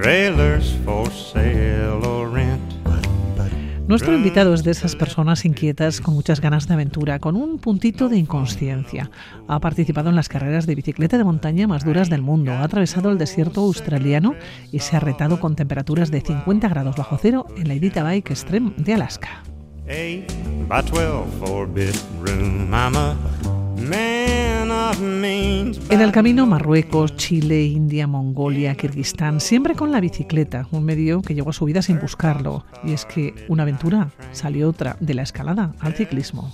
trailers for sale or rent. Nuestro invitado es de esas personas inquietas con muchas ganas de aventura, con un puntito de inconsciencia. Ha participado en las carreras de bicicleta de montaña más duras del mundo, ha atravesado el desierto australiano y se ha retado con temperaturas de 50 grados bajo cero en la Edita Bike Extreme de Alaska. En el camino Marruecos, Chile, India, Mongolia, Kirguistán, siempre con la bicicleta, un medio que llegó a su vida sin buscarlo. Y es que una aventura salió otra de la escalada al ciclismo.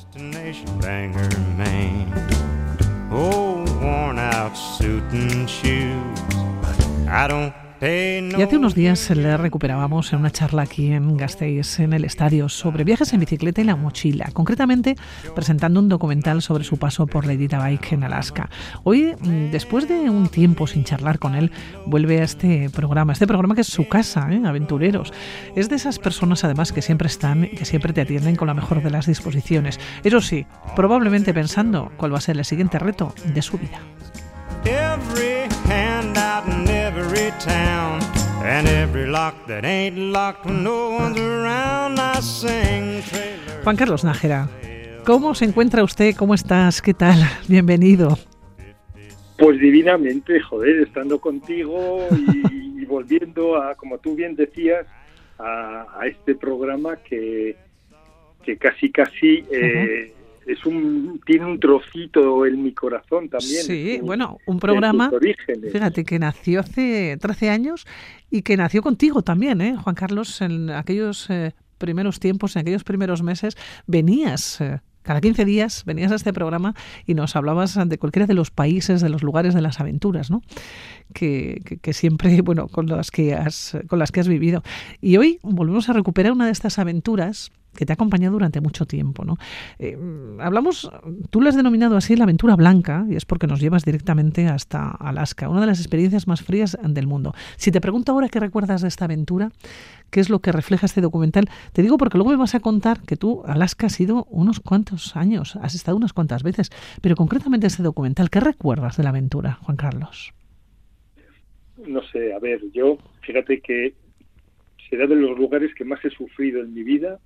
Y hace unos días le recuperábamos en una charla aquí en Gasteiz, en el estadio, sobre viajes en bicicleta y la mochila, concretamente presentando un documental sobre su paso por la Edita Bike en Alaska. Hoy, mm, después de un tiempo sin charlar con él, vuelve a este programa, este programa que es su casa, ¿eh? Aventureros. Es de esas personas además que siempre están y que siempre te atienden con la mejor de las disposiciones. Eso sí, probablemente pensando cuál va a ser el siguiente reto de su vida. Every town. And every lock that ain't locked when no one's around. I sing trailer. Juan Carlos Nájera, ¿cómo se encuentra usted? ¿Cómo estás? ¿Qué tal? Bienvenido. Pues divinamente, joder, estando contigo y, y volviendo a, como tú bien decías, a, a este programa que, que casi casi eh, es un tiene un trocito en mi corazón también. Sí, en bueno, un programa, fíjate, que nació hace 13 años y que nació contigo también, ¿eh? Juan Carlos, en aquellos eh, primeros tiempos, en aquellos primeros meses, venías... eh, cada 15 días venías a este programa y nos hablabas de cualquiera de los países, de los lugares, de las aventuras, ¿no? Que, que- que siempre, bueno, con las que has, con las que has vivido. Y hoy volvemos a recuperar una de estas aventuras que te ha acompañado durante mucho tiempo, ¿no? Eh, hablamos, tú lo has denominado así la aventura blanca, y es porque nos llevas directamente hasta Alaska, una de las experiencias más frías del mundo. Si te pregunto ahora qué recuerdas de esta aventura, qué es lo que refleja este documental, te digo porque luego me vas a contar que tú, Alaska, has ido unos cuantos años, has estado unas cuantas veces, pero concretamente este documental, ¿qué recuerdas de la aventura, Juan Carlos? No sé, a ver, yo, fíjate que será de los lugares que más he sufrido en mi vida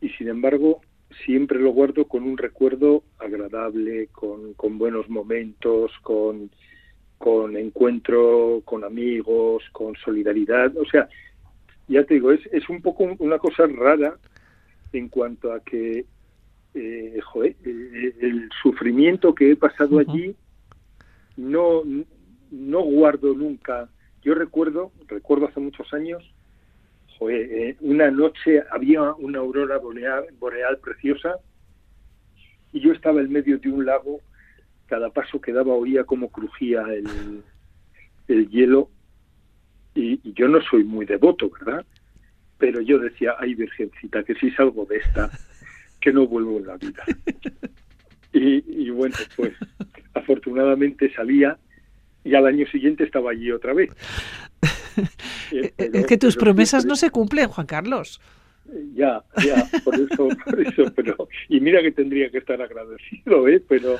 y sin embargo siempre lo guardo con un recuerdo agradable, con, con buenos momentos, con, con encuentro con amigos, con solidaridad. O sea, ya te digo, es, es un poco una cosa rara en cuanto a que eh, joder, eh, el sufrimiento que he pasado allí no, no guardo nunca. Yo recuerdo, recuerdo hace muchos años, eh, una noche había una aurora boreal, boreal preciosa y yo estaba en medio de un lago, cada paso que daba oía cómo crujía el, el hielo y, yo no soy muy devoto, ¿verdad? Pero yo decía, ay Virgencita, que si salgo de esta, que no vuelvo en la vida. Y bueno, pues afortunadamente salía y al año siguiente estaba allí otra vez. Eh, es que tus promesas siempre- no se cumplen, Juan Carlos. Ya, ya, por eso, por eso, pero y mira que tendría que estar agradecido, ¿eh? Pero,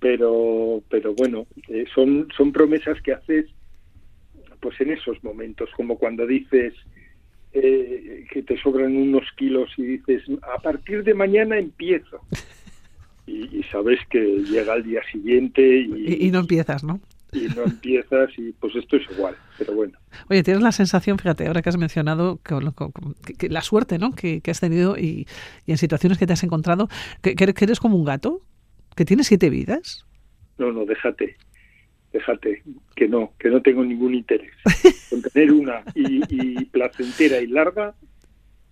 pero, pero bueno, eh, son son promesas que haces, pues en esos momentos, como cuando dices eh, que te sobran unos kilos y dices a partir de mañana empiezo y, y sabes que llega al día siguiente y, Y, y no empiezas, ¿no? Y no empiezas y pues esto es igual, pero bueno. Oye, tienes la sensación, fíjate, ahora que has mencionado que, que- que la suerte ¿no? que, que has tenido y, y en situaciones que te has encontrado, que, que eres- como un gato, que tienes siete vidas. No, no, déjate, déjate, que no, que no tengo ningún interés. Con tener una y, y placentera y larga,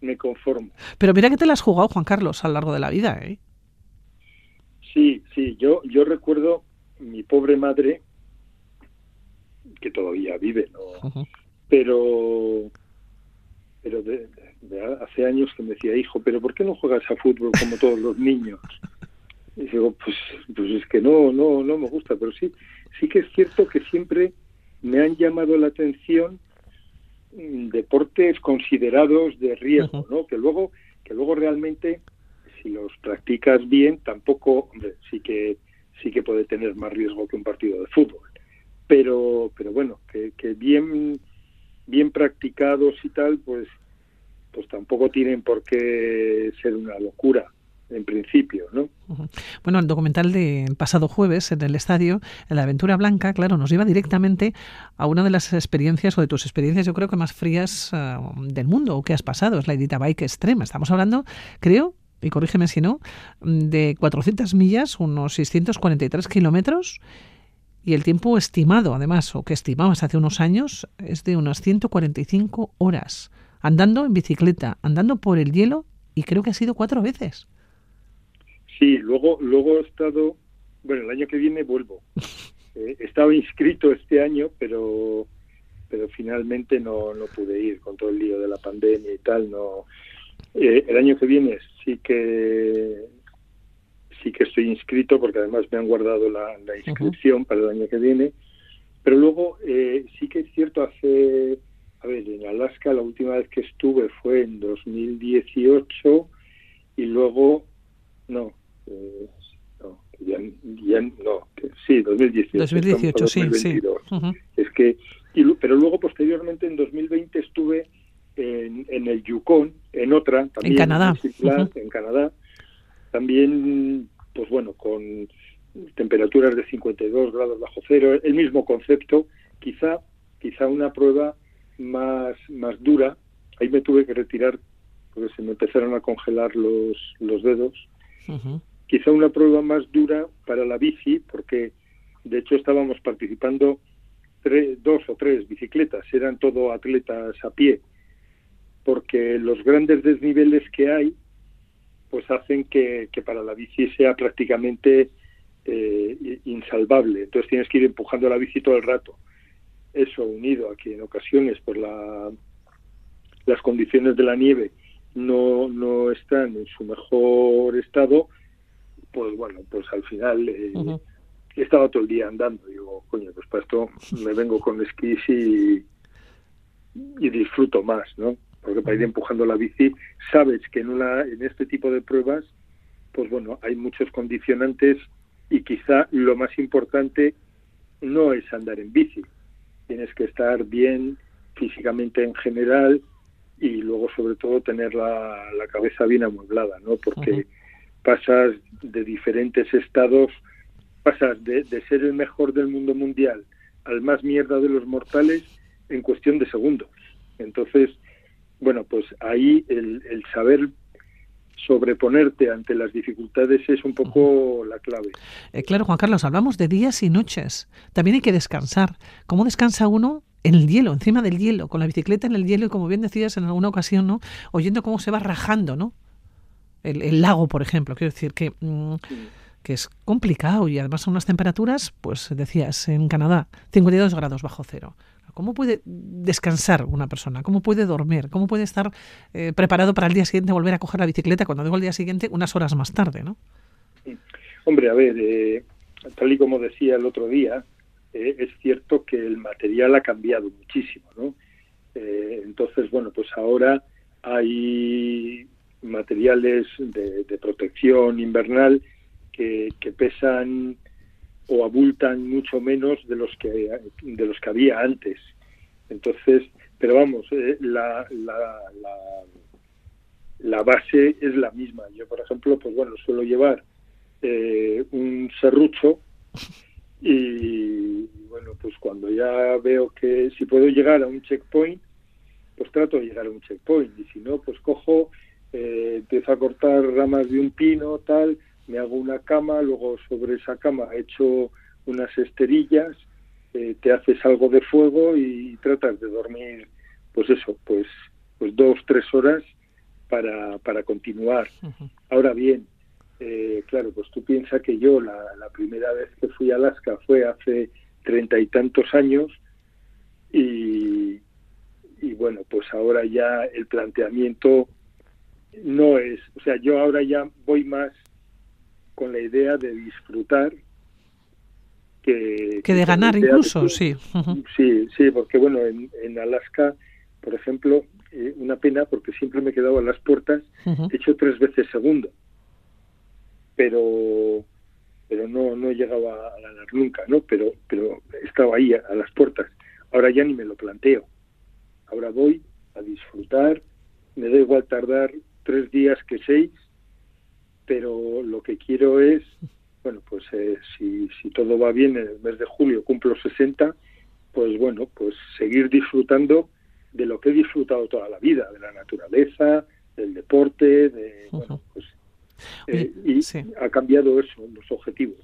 me conformo. Pero mira que te la has jugado, Juan Carlos, a lo largo de la vida. ¿eh? Sí, sí, yo, yo recuerdo mi pobre madre, que todavía vive, ¿no? Pero pero de, de hace años que me decía, hijo, pero ¿por qué no juegas a fútbol como todos los niños? Y digo, pues, pues es que no, no, no me gusta, pero sí, sí que es cierto que siempre me han llamado la atención mm, deportes considerados de riesgo, ¿no? Que luego, que luego realmente, si los practicas bien, tampoco, hombre, sí que, sí que puede tener más riesgo que un partido de fútbol. Pero, pero bueno, que, que bien bien practicados y tal, pues, pues tampoco tienen por qué ser una locura en principio, ¿no? Bueno, el documental del pasado jueves en el estadio, en la Aventura Blanca, claro, nos lleva directamente a una de las experiencias o de tus experiencias, yo creo que más frías uh, del mundo o que has pasado, es la Edita Bike Extrema. Estamos hablando, creo, y corrígeme si no, de 400 millas, unos 643 kilómetros, y el tiempo estimado, además, o que estimabas hace unos años, es de unas 145 horas, andando en bicicleta, andando por el hielo, y creo que ha sido cuatro veces. Sí, luego, luego he estado, bueno, el año que viene vuelvo. Eh, he estado inscrito este año, pero pero finalmente no, no pude ir con todo el lío de la pandemia y tal. No, eh, el año que viene sí que sí que estoy inscrito porque además me han guardado la, inscripción para el año que viene. Pero luego eh, sí que es cierto hace a ver en Alaska la última vez que estuve fue en 2018 y luego no eh, no, ya, ya, no, sí, 2018. 2018, sí, sí. Es que, pero luego posteriormente en 2020 estuve en, en el Yukon, en otra, también en Canadá. En, Canadá, también, pues bueno, con temperaturas de 52 grados bajo cero, el mismo concepto, quizá, quizá una prueba más, más dura. Ahí me tuve que retirar porque se me empezaron a congelar los, los dedos quizá una prueba más dura para la bici, porque de hecho estábamos participando dos o tres bicicletas, eran todo atletas a pie, porque los grandes desniveles que hay, pues hacen que, para la bici sea prácticamente eh, insalvable. Entonces tienes que ir empujando la bici todo el rato. Eso unido a que en ocasiones por la, las condiciones de la nieve no, no están en su mejor estado, pues bueno, pues al final eh, he estado todo el día andando. Digo, coño, pues para esto me vengo con esquís y, y disfruto más, ¿no? Porque para ir empujando la bici, sabes que en, una, en este tipo de pruebas, pues bueno, hay muchos condicionantes y quizá lo más importante no es andar en bici. Tienes que estar bien físicamente en general y luego sobre todo tener la, la cabeza bien amueblada, ¿no? Porque pasas de diferentes estados, pasas de, ser el mejor del mundo mundial al más mierda de los mortales en cuestión de segundos. Entonces, bueno, pues ahí el, saber sobreponerte ante las dificultades es un poco la clave. Eh, claro, Juan Carlos, hablamos de días y noches. También hay que descansar. ¿Cómo descansa uno en el hielo, encima del hielo, con la bicicleta en el hielo y como bien decías en alguna ocasión, ¿no? Oyendo cómo se va rajando, ¿no? el, lago, por ejemplo. Quiero decir que, mm, que es complicado y además son unas temperaturas, pues decías, en Canadá, 52 grados bajo cero. ¿Cómo puede descansar una persona? ¿Cómo puede dormir? ¿Cómo puede estar eh, preparado para el día siguiente volver a coger la bicicleta? Cuando digo el día siguiente, unas horas más tarde, ¿no? Hombre, a ver, eh, tal y como decía el otro día, eh, es cierto que el material ha cambiado muchísimo, ¿no? entonces, bueno, pues ahora hay materiales de, protección invernal que, pesan o abultan mucho menos de los que de los que había antes. Entonces pero vamos eh, la, la, la, base es la misma. Yo por ejemplo pues bueno suelo llevar eh, un serrucho y bueno pues cuando ya veo que si puedo llegar a un checkpoint pues trato de llegar a un checkpoint. Y si no pues cojo eh, empiezo a cortar ramas de un pino, tal, me hago una cama, luego sobre esa cama echo unas esterillas, eh, te haces algo de fuego y tratas de dormir, pues eso, pues, pues dos, tres horas para, para continuar. Ahora bien, eh, claro, pues tú piensas que yo la, la primera vez que fui a Alaska fue hace treinta y tantos años y, y bueno, pues ahora ya el planteamiento no es, o sea, yo ahora ya voy más con la idea de disfrutar que, que de ganar incluso, sí. Sí, sí, porque bueno, en, Alaska, por ejemplo, eh, una pena porque siempre me he quedado a las puertas, he hecho tres veces segundo, pero pero no no he llegado a ganar nunca, ¿no? Pero pero he estado ahí a, a las puertas. Ahora ya ni me lo planteo. ahora voy a disfrutar, me da igual tardar tres días que seis, pero lo que quiero es, bueno, pues eh, si, si todo va bien en el mes de julio cumplo 60, pues bueno, pues seguir disfrutando de lo que he disfrutado toda la vida, de la naturaleza, del deporte, de, bueno, pues, eh, y ha cambiado eso, los objetivos.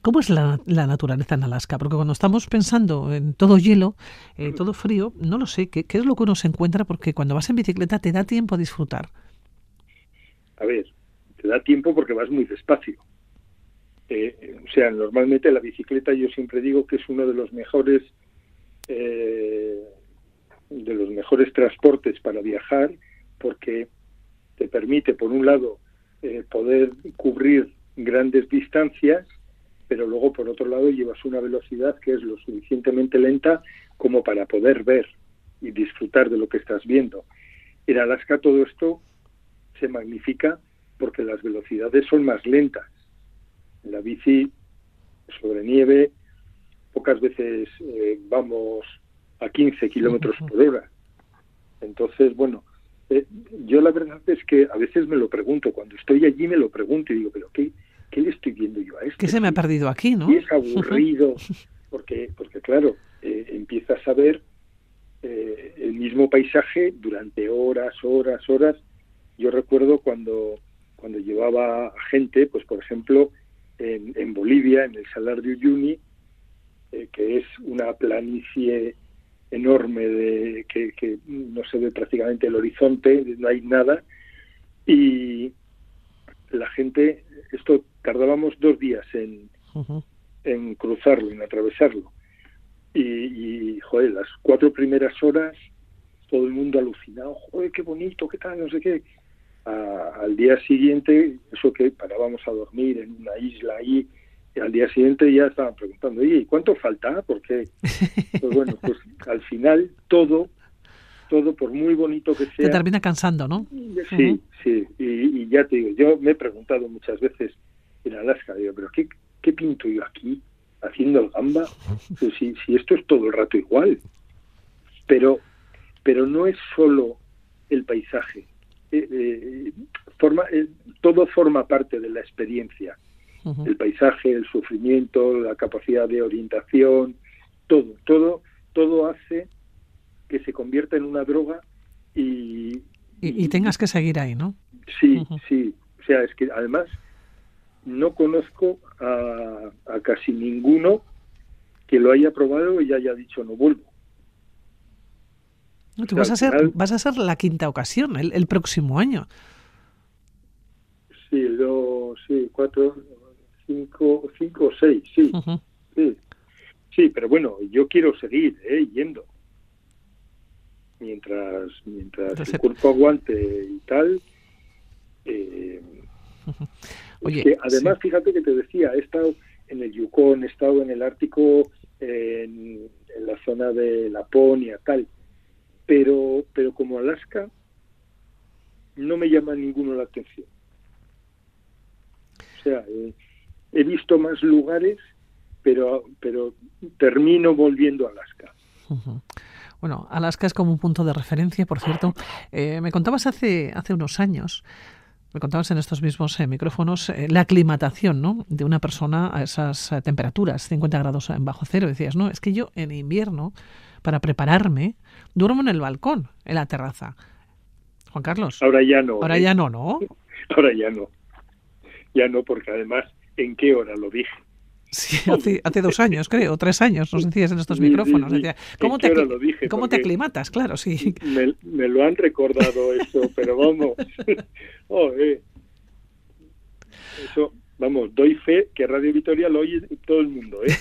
¿Cómo es la, naturaleza en Alaska? Porque cuando estamos pensando en todo hielo, en todo frío, no lo sé, ¿qué, ¿qué, es lo que uno se encuentra? Porque cuando vas en bicicleta te da tiempo a disfrutar. A ver, te da tiempo porque vas muy despacio. Eh, o sea, normalmente la bicicleta yo siempre digo que es uno de los mejores eh, de los mejores transportes para viajar porque te permite, por un lado, eh, poder cubrir grandes distancias pero luego por otro lado llevas una velocidad que es lo suficientemente lenta como para poder ver y disfrutar de lo que estás viendo. En Alaska todo esto se magnifica porque las velocidades son más lentas. En la bici sobre nieve pocas veces eh, vamos a 15 kilómetros por hora. Entonces, bueno, eh, yo la verdad es que a veces me lo pregunto, cuando estoy allí me lo pregunto y digo, pero ¿qué, ¿qué le estoy viendo yo a esto? ¿Qué se me ha perdido aquí, no? Y es aburrido, porque, porque claro, eh, empiezas a ver eh, el mismo paisaje durante horas, horas, horas. Yo recuerdo cuando, cuando llevaba gente, pues por ejemplo, en, en Bolivia, en el Salar de Uyuni, eh, que es una planicie enorme de que, que no se ve prácticamente el horizonte, no hay nada, y la gente, esto tardábamos dos días en, en cruzarlo, en atravesarlo. Y, y, joder, las cuatro primeras horas, todo el mundo alucinado, joder, qué bonito, qué tal, no sé qué. Al día siguiente, eso que parábamos a dormir en una isla ahí, y al día siguiente ya estaban preguntando, ¿y cuánto falta? Porque, pues bueno, pues al final todo todo, por muy bonito que sea... Te termina cansando, ¿no? Sí, sí, y, ya te digo, yo me he preguntado muchas veces en Alaska, digo, pero ¿qué, qué pinto yo aquí haciendo el gamba? Pues si, si esto es todo el rato igual. Pero, pero no es solo el paisaje, eh, eh, forma, eh, todo forma parte de la experiencia. El paisaje, el sufrimiento, la capacidad de orientación, todo, todo, todo hace que se convierta en una droga y... Y, tengas que seguir ahí, ¿no? Sí, sí. O sea, es que además no conozco a, casi ninguno que lo haya probado y haya dicho no vuelvo. Tú vas, a ser, vas a ser la quinta ocasión el, próximo año. Sí, dos, sí, cuatro, cinco, cinco, seis, sí, sí. Sí, pero bueno, yo quiero seguir ¿eh? yendo mientras mientras el cuerpo aguante y tal. Eh, Oye, además, fíjate que te decía, he estado en el Yukon, he estado en el Ártico, en, la zona de Laponia, tal, pero, pero como Alaska, no me llama ninguno la atención. O sea, eh, he visto más lugares, pero, pero termino volviendo a Alaska. Bueno, Alaska es como un punto de referencia, por cierto. Eh, me contabas hace, hace unos años, me contabas en estos mismos eh, micrófonos, eh, la aclimatación ¿no? de una persona a esas temperaturas, 50 grados bajo cero. Decías, no, es que yo en invierno, para prepararme, duermo en el balcón, en la terraza. Juan Carlos. Ahora ya no. Ahora ya no, ¿no? Ahora ya no. Ya no, porque además, ¿en qué hora lo dije? Sí, hace, dos años, creo, tres años, nos decías en estos micrófonos. ¿Cómo, te, ¿cómo te aclimatas? Claro, sí. Me, lo han recordado eso, pero vamos. Oh, eh. Eso, vamos, doy fe que Radio Vitoria lo oye todo el mundo, ¿eh?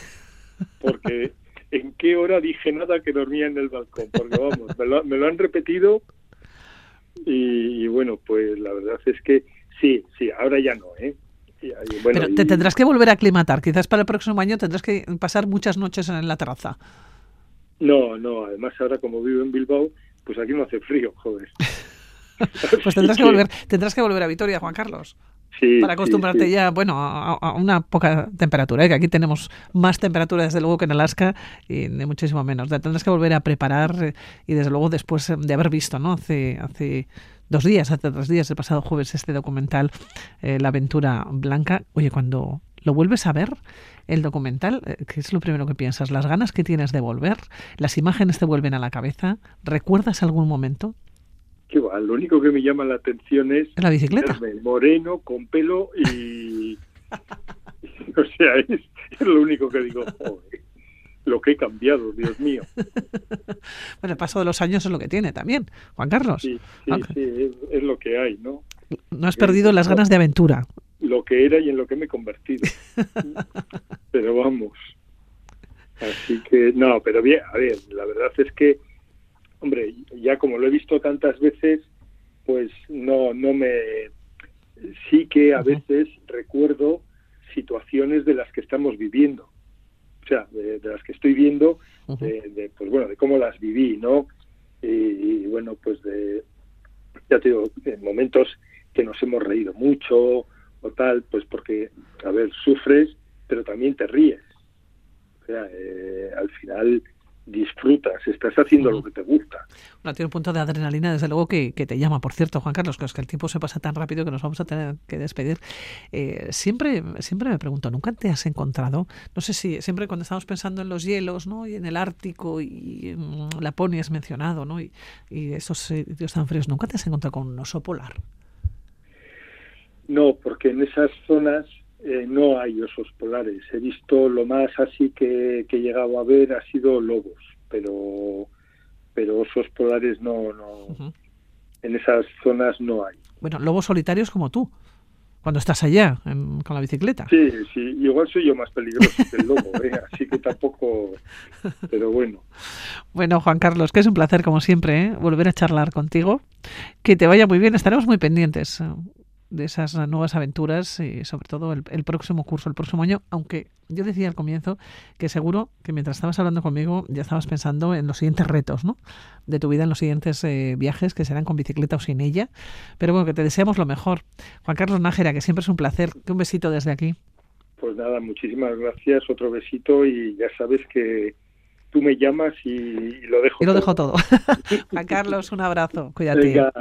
Porque en qué hora dije nada que dormía en el balcón, porque vamos, me lo, me lo han repetido y, y bueno, pues la verdad es que sí, sí, ahora ya no, ¿eh? Pero te tendrás que volver a aclimatar. Quizás para el próximo año tendrás que pasar muchas noches en la terraza. No, no. Además, ahora como vivo en Bilbao, pues aquí no hace frío, joder. pues tendrás que volver, tendrás que volver a Vitoria, Juan Carlos. para acostumbrarte ya, bueno, a, una poca temperatura, ¿eh? que aquí tenemos más temperatura desde luego que en Alaska y de muchísimo menos. tendrás que volver a preparar eh, y desde luego después de haber visto, ¿no? Hace, hace dos días, hace tres días, el pasado jueves, este documental, eh, La aventura blanca. Oye, cuando lo vuelves a ver, el documental, ¿qué es lo primero que piensas? ¿Las ganas que tienes de volver? ¿Las imágenes te vuelven a la cabeza? ¿Recuerdas algún momento? Va, lo único que me llama la atención es la bicicleta moreno con pelo y o sea es, lo único que digo lo que he cambiado Dios mío bueno el paso de los años es lo que tiene también Juan Carlos. Sí sí, sí es, lo que hay no no has perdido las ganas de aventura. Lo que era y en lo que me he convertido. Pero vamos. Así que no pero bien a ver la verdad es que hombre, ya como lo he visto tantas veces, pues no, no me... Sí que a veces recuerdo situaciones de las que estamos viviendo, o sea, de, las que estoy viendo, de, pues bueno, de cómo las viví, ¿no? Y, bueno, pues de, ya te digo, en momentos que nos hemos reído mucho o tal, pues porque, a ver, sufres, pero también te ríes. O sea, eh, al final disfrutas, estás haciendo lo que te gusta. Bueno, tiene un punto de adrenalina, desde luego, que, te llama. Por cierto, Juan Carlos, que es que el tiempo se pasa tan rápido que nos vamos a tener que despedir. Eh, siempre, siempre me pregunto, ¿nunca te has encontrado? No sé si siempre cuando estamos pensando en los hielos, ¿no? Y en el Ártico y en Laponia has mencionado, ¿no? Y, y esos sitios tan fríos, ¿nunca te has encontrado con un oso polar? No, porque en esas zonas eh, no hay osos polares. He visto lo más así que, he llegado a ver ha sido lobos, pero pero osos polares no, no en esas zonas no hay. Bueno, lobos solitarios como tú, cuando estás allá con la bicicleta. Sí, sí, igual soy yo más peligroso que el lobo, ¿eh? así que tampoco, pero bueno. Bueno, Juan Carlos, que es un placer como siempre ¿eh? volver a charlar contigo. Que te vaya muy bien, estaremos muy pendientes de esas nuevas aventuras y sobre todo el, próximo curso, el próximo año, aunque yo decía al comienzo que seguro que mientras estabas hablando conmigo ya estabas pensando en los siguientes retos ¿no? de tu vida, en los siguientes eh, viajes que serán con bicicleta o sin ella, pero bueno, que te deseamos lo mejor. Juan Carlos Nájera, que siempre es un placer, que un besito desde aquí. Pues nada, muchísimas gracias, otro besito y ya sabes que tú me llamas y, lo dejo y lo dejo todo. Juan Carlos, un abrazo, cuídate. Venga,